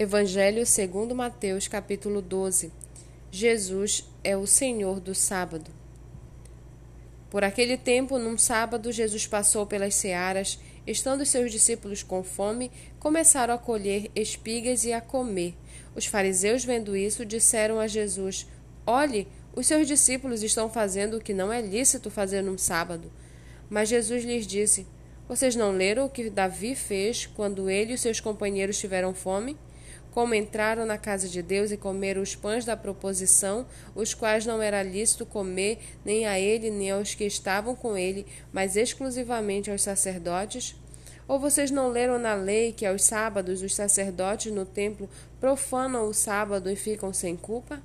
Evangelho segundo Mateus, capítulo 12. Jesus é o Senhor do sábado. Por aquele tempo, num sábado, Jesus passou pelas searas, estando seus discípulos com fome, começaram a colher espigas e a comer. Os fariseus, vendo isso, disseram a Jesus: Olhe, os seus discípulos estão fazendo o que não é lícito fazer num sábado. Mas Jesus lhes disse: Vocês não leram o que Davi fez quando ele e seus companheiros tiveram fome? Como entraram na casa de Deus e comeram os pães da proposição, os quais não era lícito comer nem a ele nem aos que estavam com ele, mas exclusivamente aos sacerdotes? Ou vocês não leram na lei que aos sábados os sacerdotes no templo profanam o sábado e ficam sem culpa?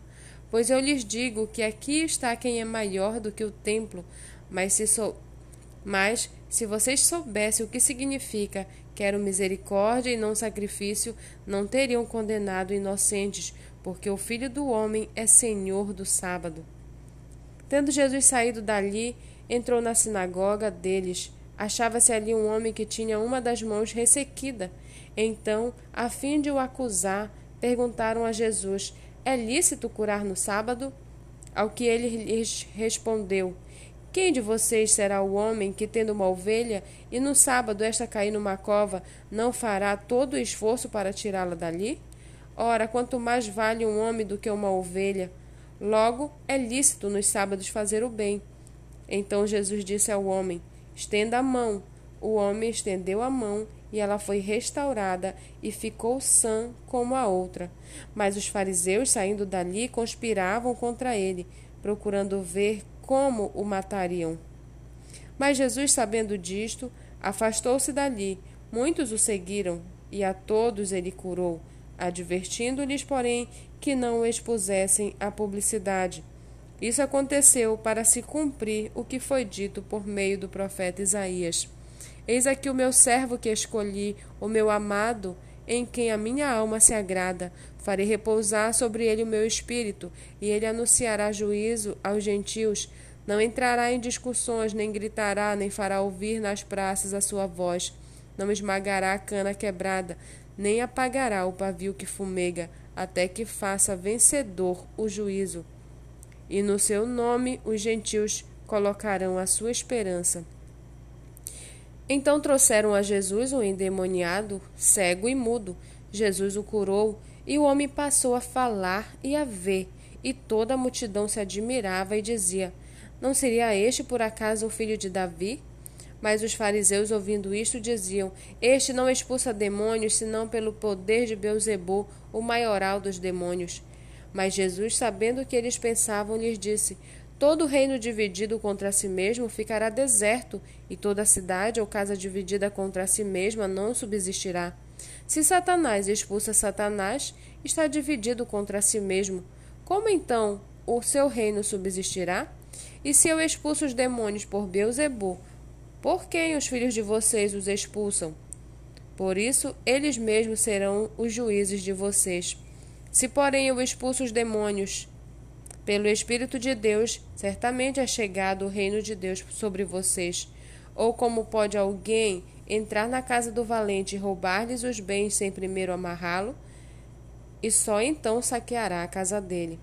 Pois eu lhes digo que aqui está quem é maior do que o templo, mas se sou mas, se vocês soubessem o que significa quero misericórdia e não sacrifício, não teriam condenado inocentes, porque o Filho do Homem é Senhor do sábado. Tendo Jesus saído dali, entrou na sinagoga deles. Achava-se ali um homem que tinha uma das mãos ressequida. Então, a fim de o acusar, perguntaram a Jesus: É lícito curar no sábado? Ao que ele lhes respondeu: quem de vocês será o homem que, tendo uma ovelha, e no sábado esta cair numa cova, não fará todo o esforço para tirá-la dali? Ora, quanto mais vale um homem do que uma ovelha. Logo, é lícito nos sábados fazer o bem. Então Jesus disse ao homem: Estenda a mão. O homem estendeu a mão e ela foi restaurada e ficou sã como a outra. Mas os fariseus, saindo dali, conspiravam contra ele, procurando ver como o matariam. Mas Jesus, sabendo disto, afastou-se dali. Muitos o seguiram, e a todos ele curou, advertindo-lhes, porém, que não o expusessem à publicidade. Isso aconteceu para se cumprir o que foi dito por meio do profeta Isaías. Eis aqui o meu servo que escolhi, o meu amado, em quem a minha alma se agrada. Farei repousar sobre ele o meu espírito, e ele anunciará juízo aos gentios. Não entrará em discussões, nem gritará, nem fará ouvir nas praças a sua voz. Não esmagará a cana quebrada, nem apagará o pavio que fumega, até que faça vencedor o juízo. E no seu nome os gentios colocarão a sua esperança. Então trouxeram a Jesus um endemoniado, cego e mudo. Jesus o curou, e o homem passou a falar e a ver, e toda a multidão se admirava e dizia: Não seria este por acaso o filho de Davi? Mas os fariseus, ouvindo isto, diziam: Este não expulsa demônios, senão pelo poder de Beuzebu, o maioral dos demônios. Mas Jesus, sabendo o que eles pensavam, lhes disse: Todo reino dividido contra si mesmo ficará deserto, e toda cidade ou casa dividida contra si mesma não subsistirá. Se Satanás expulsa Satanás, está dividido contra si mesmo. Como então o seu reino subsistirá? E se eu expulso os demônios por Beuzebu, por quem os filhos de vocês os expulsam? Por isso, eles mesmos serão os juízes de vocês. Se, porém, eu expulso os demônios pelo Espírito de Deus, certamente é chegado o reino de Deus sobre vocês. Ou como pode alguém entrar na casa do valente e roubar-lhes os bens sem primeiro amarrá-lo? E só então saqueará a casa dele.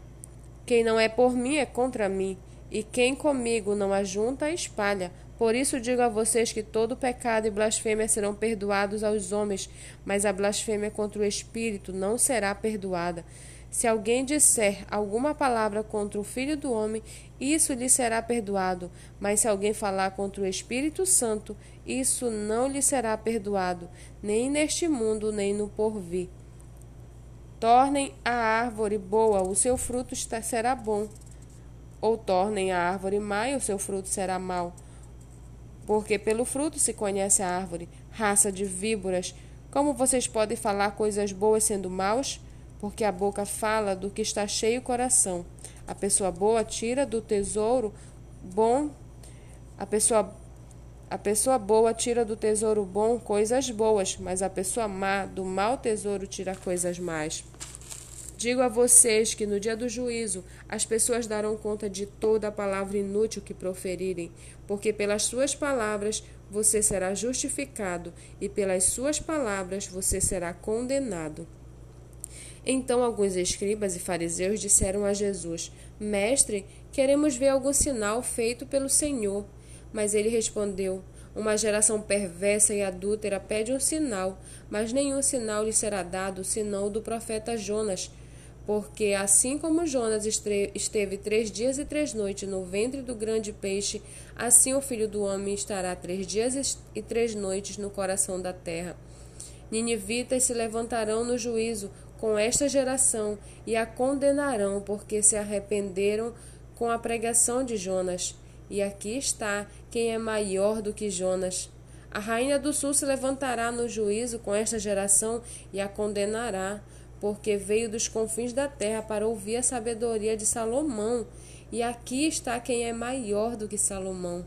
Quem não é por mim é contra mim, e quem comigo não ajunta, espalha. Por isso digo a vocês que todo pecado e blasfêmia serão perdoados aos homens, mas a blasfêmia contra o Espírito não será perdoada. Se alguém disser alguma palavra contra o Filho do Homem, isso lhe será perdoado. Mas se alguém falar contra o Espírito Santo, isso não lhe será perdoado, nem neste mundo, nem no porvir. Tornem a árvore boa, o seu fruto será bom. Ou tornem a árvore má, e o seu fruto será mau. Porque pelo fruto se conhece a árvore, raça de víboras. Como vocês podem falar coisas boas sendo maus? Porque a boca fala do que está cheio o coração. A pessoa boa tira do tesouro bom, a pessoa a pessoa boa tira do tesouro bom coisas boas, mas a pessoa má do mau tesouro tira coisas más. Digo a vocês que no dia do juízo as pessoas darão conta de toda a palavra inútil que proferirem, porque pelas suas palavras você será justificado e pelas suas palavras você será condenado. Então alguns escribas e fariseus disseram a Jesus: Mestre, queremos ver algum sinal feito pelo Senhor. Mas ele respondeu: Uma geração perversa e adúltera pede um sinal, mas nenhum sinal lhe será dado senão o do profeta Jonas. Porque assim como Jonas esteve três dias e três noites no ventre do grande peixe, assim o filho do homem estará três dias e três noites no coração da terra. Ninivitas se levantarão no juízo com esta geração e a condenarão, porque se arrependeram com a pregação de Jonas. E aqui está quem é maior do que Jonas. A rainha do sul se levantará no juízo com esta geração e a condenará, porque veio dos confins da terra para ouvir a sabedoria de Salomão. E aqui está quem é maior do que Salomão.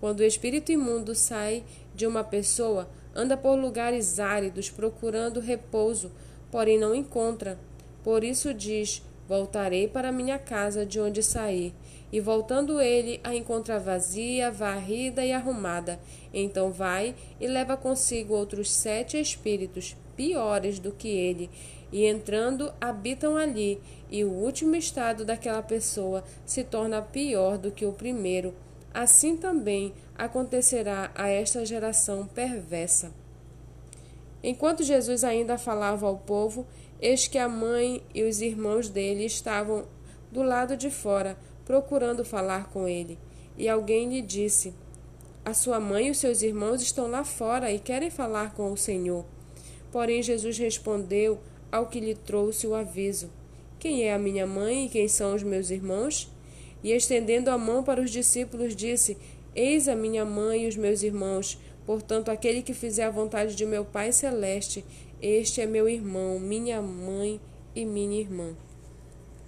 Quando o espírito imundo sai de uma pessoa, anda por lugares áridos procurando repouso, porém não encontra. Por isso diz: Voltarei para minha casa de onde saí. E voltando ele, a encontra vazia, varrida e arrumada. Então vai e leva consigo outros sete espíritos, piores do que ele, e entrando, habitam ali, e o último estado daquela pessoa se torna pior do que o primeiro. Assim também acontecerá a esta geração perversa. Enquanto Jesus ainda falava ao povo, eis que a mãe e os irmãos dele estavam do lado de fora, procurando falar com ele. E alguém lhe disse: A sua mãe e os seus irmãos estão lá fora e querem falar com o Senhor. Porém, Jesus respondeu ao que lhe trouxe o aviso: Quem é a minha mãe e quem são os meus irmãos? E estendendo a mão para os discípulos, disse: Eis a minha mãe e os meus irmãos. Portanto, aquele que fizer a vontade de meu Pai celeste, este é meu irmão, minha mãe e minha irmã.